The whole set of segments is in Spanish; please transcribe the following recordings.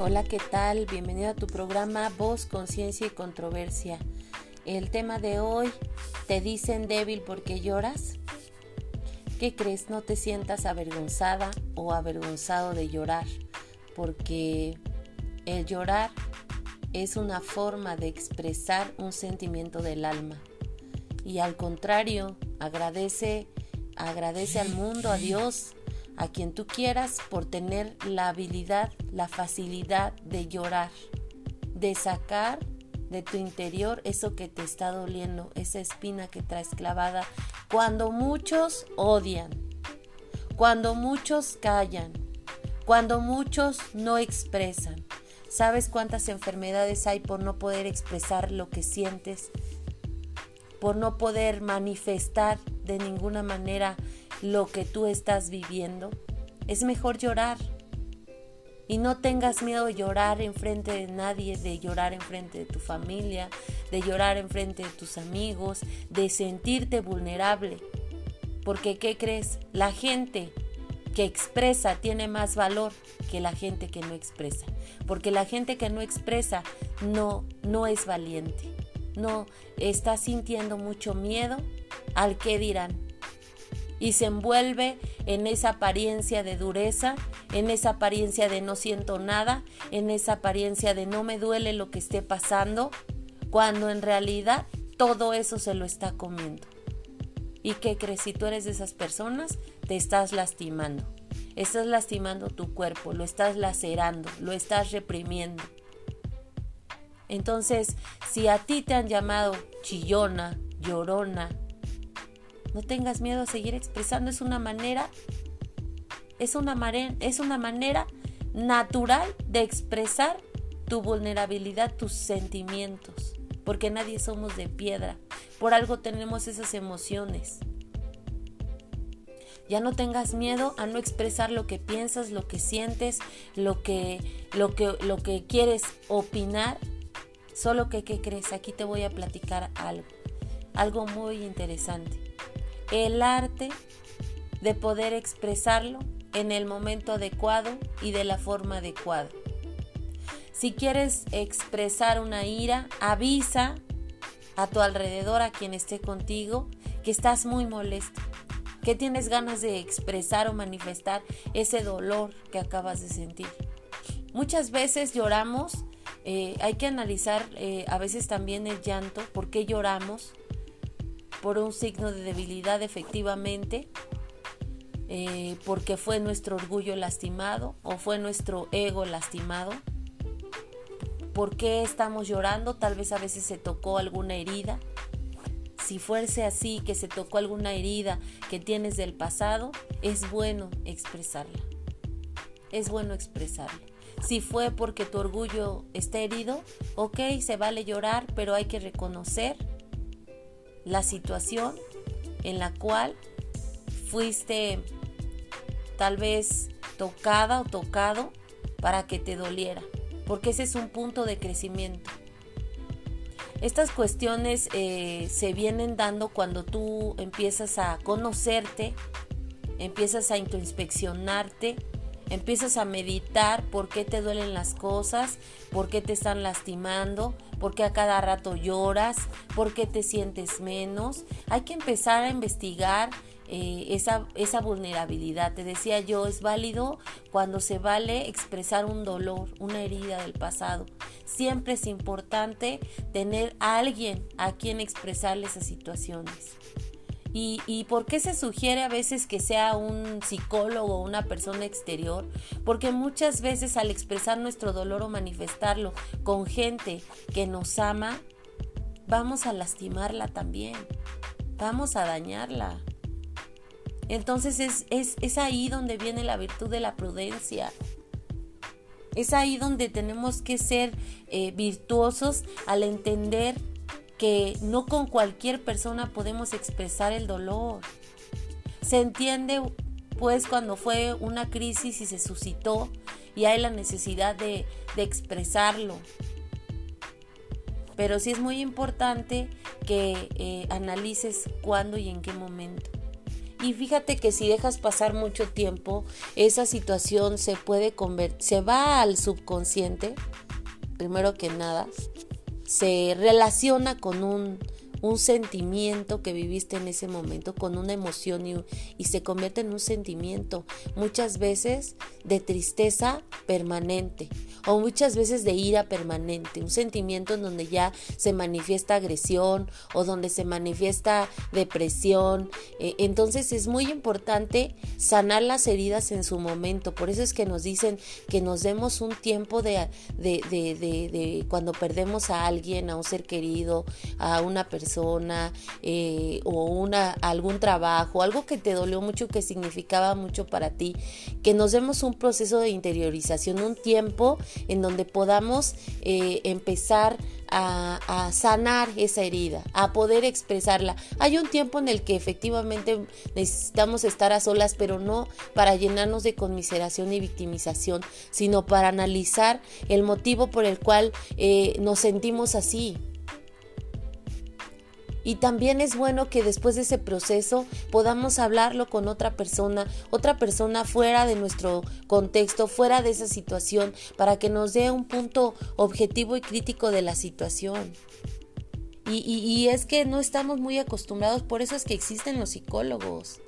Hola, ¿qué tal? Bienvenido a tu programa Voz, Conciencia y Controversia. El tema de hoy, ¿te dicen débil porque lloras? ¿Qué crees? No te sientas avergonzada o avergonzado de llorar, porque el llorar es una forma de expresar un sentimiento del alma. Y al contrario, agradece, agradece al mundo, a Dios, a quien tú quieras por tener la habilidad, la facilidad de llorar, de sacar de tu interior eso que te está doliendo, esa espina que traes clavada. Cuando muchos odian, cuando muchos callan, cuando muchos no expresan. ¿Sabes cuántas enfermedades hay por no poder expresar lo que sientes? Por no poder manifestar de ninguna manera lo que tú estás viviendo, es mejor llorar. Y no tengas miedo de llorar en frente de nadie, de llorar en frente de tu familia, de llorar en frente de tus amigos, de sentirte vulnerable. Porque ¿qué crees? La gente que expresa tiene más valor que la gente que no expresa. Porque la gente que no expresa no no es valiente. No está sintiendo mucho miedo al que dirán y se envuelve en esa apariencia de dureza, en esa apariencia de no siento nada, en esa apariencia de no me duele lo que esté pasando, cuando en realidad todo eso se lo está comiendo. ¿Y qué crees? Si tú eres de esas personas, te estás lastimando. Estás lastimando tu cuerpo, lo estás lacerando, lo estás reprimiendo. Entonces, si a ti te han llamado chillona, llorona, no tengas miedo a seguir expresando, es una manera es una, es una manera natural de expresar tu vulnerabilidad, tus sentimientos, porque nadie somos de piedra, por algo tenemos esas emociones. Ya no tengas miedo a no expresar lo que piensas, lo que sientes, lo que, lo que, lo que quieres opinar. Solo que, ¿qué crees? Aquí te voy a platicar algo, algo muy interesante el arte de poder expresarlo en el momento adecuado y de la forma adecuada. Si quieres expresar una ira, avisa a tu alrededor, a quien esté contigo, que estás muy molesto, que tienes ganas de expresar o manifestar ese dolor que acabas de sentir. Muchas veces lloramos, eh, hay que analizar eh, a veces también el llanto, por qué lloramos, por un signo de debilidad efectivamente, eh, porque fue nuestro orgullo lastimado o fue nuestro ego lastimado. ¿Por qué estamos llorando? Tal vez a veces se tocó alguna herida. Si fuese así, que se tocó alguna herida que tienes del pasado, es bueno expresarla. Es bueno expresarla. Si fue porque tu orgullo está herido, ok, se vale llorar, pero hay que reconocer la situación en la cual fuiste tal vez tocada o tocado para que te doliera, porque ese es un punto de crecimiento. Estas cuestiones eh, se vienen dando cuando tú empiezas a conocerte, empiezas a introspeccionarte, empiezas a meditar por qué te duelen las cosas, por qué te están lastimando, por qué a cada rato lloras, por qué te sientes menos. Hay que empezar a investigar eh, esa, esa vulnerabilidad. Te decía yo, es válido cuando se vale expresar un dolor, una herida del pasado. Siempre es importante tener a alguien a quien expresarle esas situaciones. ¿Y, por qué se sugiere a veces que sea un psicólogo o una persona exterior? Porque muchas veces al expresar nuestro dolor o manifestarlo con gente que nos ama, vamos a lastimarla también, vamos a dañarla. Entonces es, es, ahí donde viene la virtud de la prudencia. Es ahí donde tenemos que ser eh, virtuosos al entender que no con cualquier persona podemos expresar el dolor. Se entiende pues cuando fue una crisis y se suscitó y hay la necesidad de, expresarlo. Pero sí es muy importante que eh, analices cuándo y en qué momento. Y fíjate que si dejas pasar mucho tiempo, esa situación se puede convertir, se va al subconsciente, primero que nada, se relaciona con un un sentimiento que viviste en ese momento, con una emoción y, y, se convierte en un sentimiento, muchas veces de tristeza permanente o muchas veces de ira permanente, un sentimiento en donde ya se manifiesta agresión o donde se manifiesta depresión. Eh, entonces es muy importante sanar las heridas en su momento, por eso es que nos dicen que nos demos un tiempo de, de, de, de cuando perdemos a alguien, a un ser querido, a una persona, eh, o una, algún trabajo, algo que te dolió mucho, que significaba mucho para ti, que nos demos un proceso de interiorización, un tiempo en donde podamos eh, empezar a, sanar esa herida, a poder expresarla. Hay un tiempo en el que efectivamente necesitamos estar a solas, pero no para llenarnos de conmiseración y victimización, sino para analizar el motivo por el cual eh, nos sentimos así. Y también es bueno que después de ese proceso podamos hablarlo con otra persona, otra persona fuera de nuestro contexto, fuera de esa situación, para que nos dé un punto objetivo y crítico de la situación. Y, y es que no estamos muy acostumbrados, por eso es que existen los psicólogos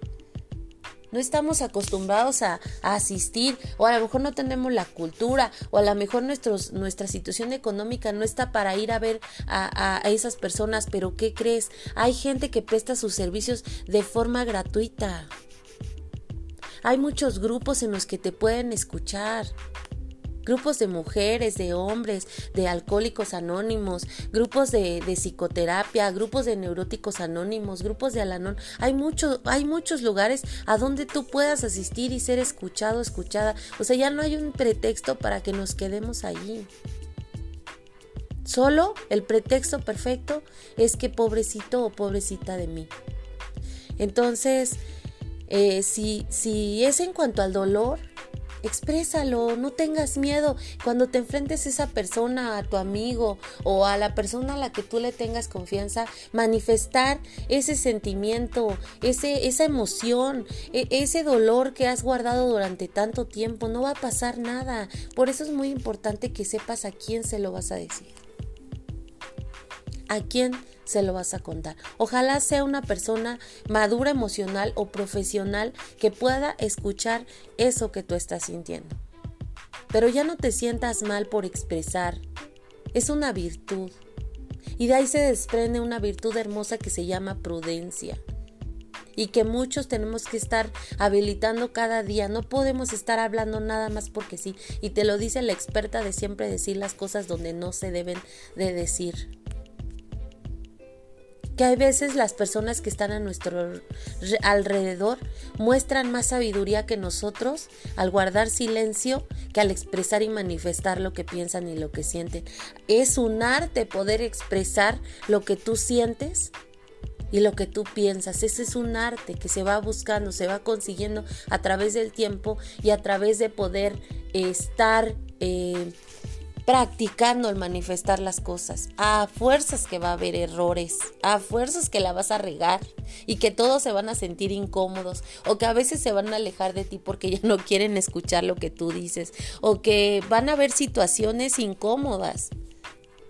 no estamos acostumbrados a, asistir o a lo mejor no tenemos la cultura o a lo mejor nuestra situación económica no está para ir a ver a esas personas, pero ¿qué crees? Hay gente que presta sus servicios de forma gratuita. Hay muchos grupos en los que te pueden escuchar grupos de mujeres, de hombres, de alcohólicos anónimos, grupos de, psicoterapia, grupos de neuróticos anónimos, grupos de alanón. Hay, mucho, hay muchos lugares a donde tú puedas asistir y ser escuchado, escuchada. O sea, ya no hay un pretexto para que nos quedemos allí. Solo el pretexto perfecto es que pobrecito o pobrecita de mí. Entonces, eh, si, si es en cuanto al dolor, exprésalo, no tengas miedo. Cuando te enfrentes a esa persona, a tu amigo o a la persona a la que tú le tengas confianza, manifestar ese sentimiento, ese, esa emoción, e, ese dolor que has guardado durante tanto tiempo. No va a pasar nada. Por eso es muy importante que sepas a quién se lo vas a decir. A quién se lo vas a contar. Ojalá sea una persona madura emocional o profesional que pueda escuchar eso que tú estás sintiendo. Pero ya no te sientas mal por expresar. Es una virtud. Y de ahí se desprende una virtud hermosa que se llama prudencia y que muchos tenemos que estar habilitando cada día. No podemos estar hablando nada más porque sí. Y te lo dice la experta de siempre decir las cosas donde no se deben de decir que hay veces las personas que están a nuestro alrededor muestran más sabiduría que nosotros al guardar silencio que al expresar y manifestar lo que piensan y lo que sienten. Es un arte poder expresar lo que tú sientes y lo que tú piensas. Ese es un arte que se va buscando, se va consiguiendo a través del tiempo y a través de poder estar eh, practicando el manifestar las cosas, a fuerzas que va a haber errores, a fuerzas que la vas a regar y que todos se van a sentir incómodos o que a veces se van a alejar de ti porque ya no quieren escuchar lo que tú dices o que van a haber situaciones incómodas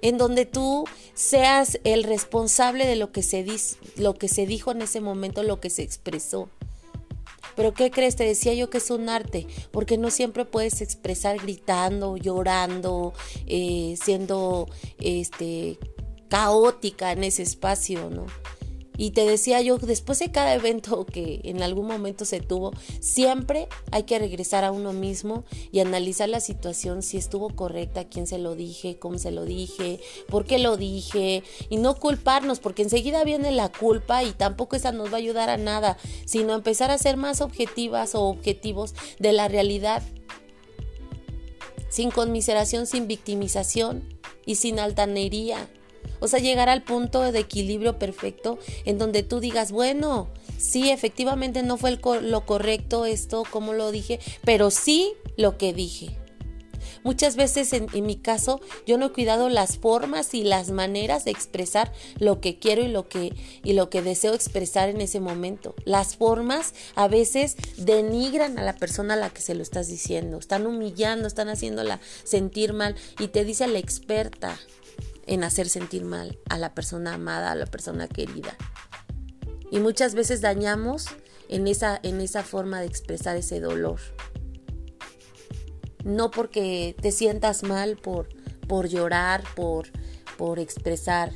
en donde tú seas el responsable de lo que se, lo que se dijo en ese momento, lo que se expresó. Pero ¿qué crees? Te decía yo que es un arte, porque no siempre puedes expresar gritando, llorando, eh, siendo este caótica en ese espacio, ¿no? Y te decía yo, después de cada evento que en algún momento se tuvo, siempre hay que regresar a uno mismo y analizar la situación, si estuvo correcta, quién se lo dije, cómo se lo dije, por qué lo dije, y no culparnos, porque enseguida viene la culpa y tampoco esa nos va a ayudar a nada, sino empezar a ser más objetivas o objetivos de la realidad, sin conmiseración, sin victimización y sin altanería o sea, llegar al punto de equilibrio perfecto en donde tú digas, bueno, sí, efectivamente no fue lo correcto esto, como lo dije, pero sí lo que dije. Muchas veces en, mi caso yo no he cuidado las formas y las maneras de expresar lo que quiero y lo que, y lo que deseo expresar en ese momento. Las formas a veces denigran a la persona a la que se lo estás diciendo, están humillando, están haciéndola sentir mal y te dice la experta en hacer sentir mal a la persona amada, a la persona querida. Y muchas veces dañamos en esa, en esa forma de expresar ese dolor. No porque te sientas mal por, por llorar, por, por expresar.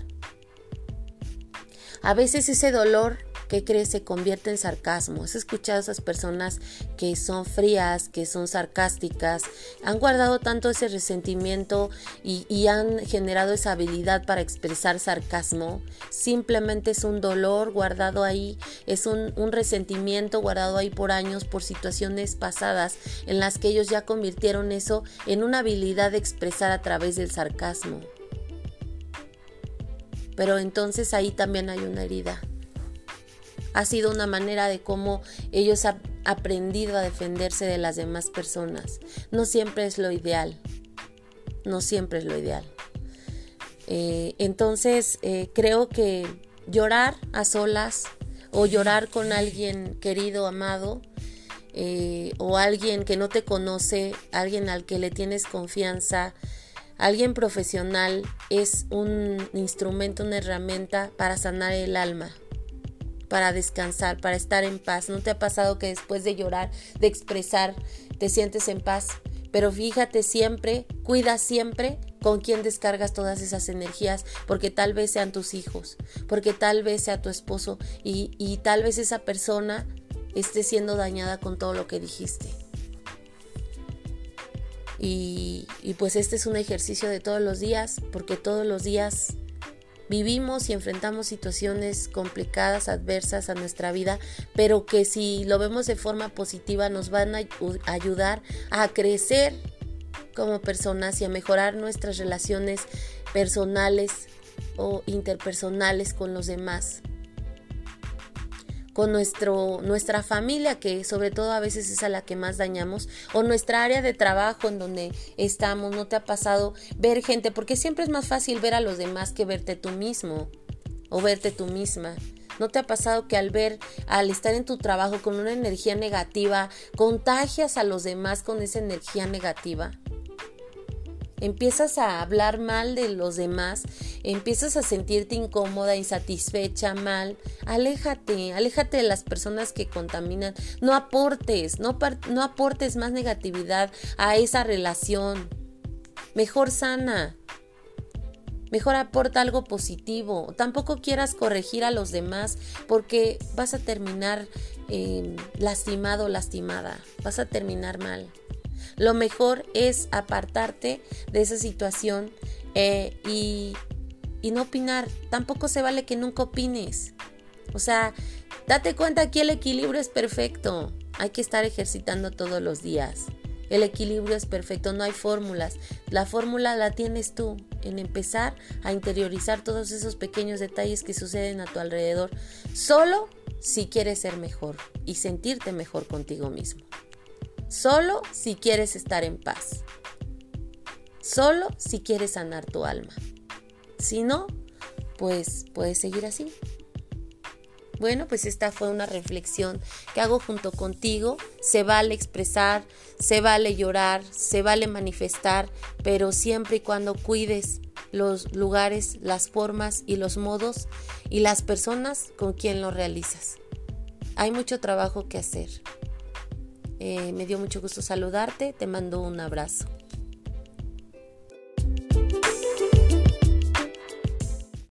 A veces ese dolor ¿qué crees? Se convierte en sarcasmo. ¿Has escuchado a esas personas que son frías, que son sarcásticas? Han guardado tanto ese resentimiento y, han generado esa habilidad para expresar sarcasmo. Simplemente es un dolor guardado ahí, es un, un resentimiento guardado ahí por años, por situaciones pasadas en las que ellos ya convirtieron eso en una habilidad de expresar a través del sarcasmo. Pero entonces ahí también hay una herida ha sido una manera de cómo ellos han aprendido a defenderse de las demás personas. No siempre es lo ideal, no siempre es lo ideal. Eh, entonces eh, creo que llorar a solas o llorar con alguien querido, amado, eh, o alguien que no te conoce, alguien al que le tienes confianza, alguien profesional, es un instrumento, una herramienta para sanar el alma, para descansar, para estar en paz. ¿No te ha pasado que después de llorar, de expresar, te sientes en paz? Pero fíjate siempre, cuida siempre con quién descargas todas esas energías, porque tal vez sean tus hijos, porque tal vez sea tu esposo y, tal vez esa persona esté siendo dañada con todo lo que dijiste. Y, y pues este es un ejercicio de todos los días, porque todos los días Vivimos y enfrentamos situaciones complicadas, adversas a nuestra vida, pero que si lo vemos de forma positiva nos van a ayudar a crecer como personas y a mejorar nuestras relaciones personales o interpersonales con los demás con nuestro, nuestra familia, que sobre todo a veces es a la que más dañamos, o nuestra área de trabajo en donde estamos, no te ha pasado ver gente, porque siempre es más fácil ver a los demás que verte tú mismo o verte tú misma. ¿No te ha pasado que al ver, al estar en tu trabajo con una energía negativa, contagias a los demás con esa energía negativa? Empiezas a hablar mal de los demás, empiezas a sentirte incómoda, insatisfecha, mal, aléjate, aléjate de las personas que contaminan, no aportes, no, no aportes más negatividad a esa relación, mejor sana. Mejor aporta algo positivo. Tampoco quieras corregir a los demás porque vas a terminar eh, lastimado, lastimada. Vas a terminar mal. Lo mejor es apartarte de esa situación eh, y, y no opinar. Tampoco se vale que nunca opines. O sea, date cuenta que el equilibrio es perfecto. Hay que estar ejercitando todos los días. El equilibrio es perfecto, no hay fórmulas. La fórmula la tienes tú en empezar a interiorizar todos esos pequeños detalles que suceden a tu alrededor, solo si quieres ser mejor y sentirte mejor contigo mismo. Solo si quieres estar en paz. Solo si quieres sanar tu alma. Si no, pues puedes seguir así. Bueno, pues esta fue una reflexión que hago junto contigo. Se vale expresar, se vale llorar, se vale manifestar, pero siempre y cuando cuides los lugares, las formas y los modos y las personas con quien lo realizas. Hay mucho trabajo que hacer. Eh, me dio mucho gusto saludarte, te mando un abrazo.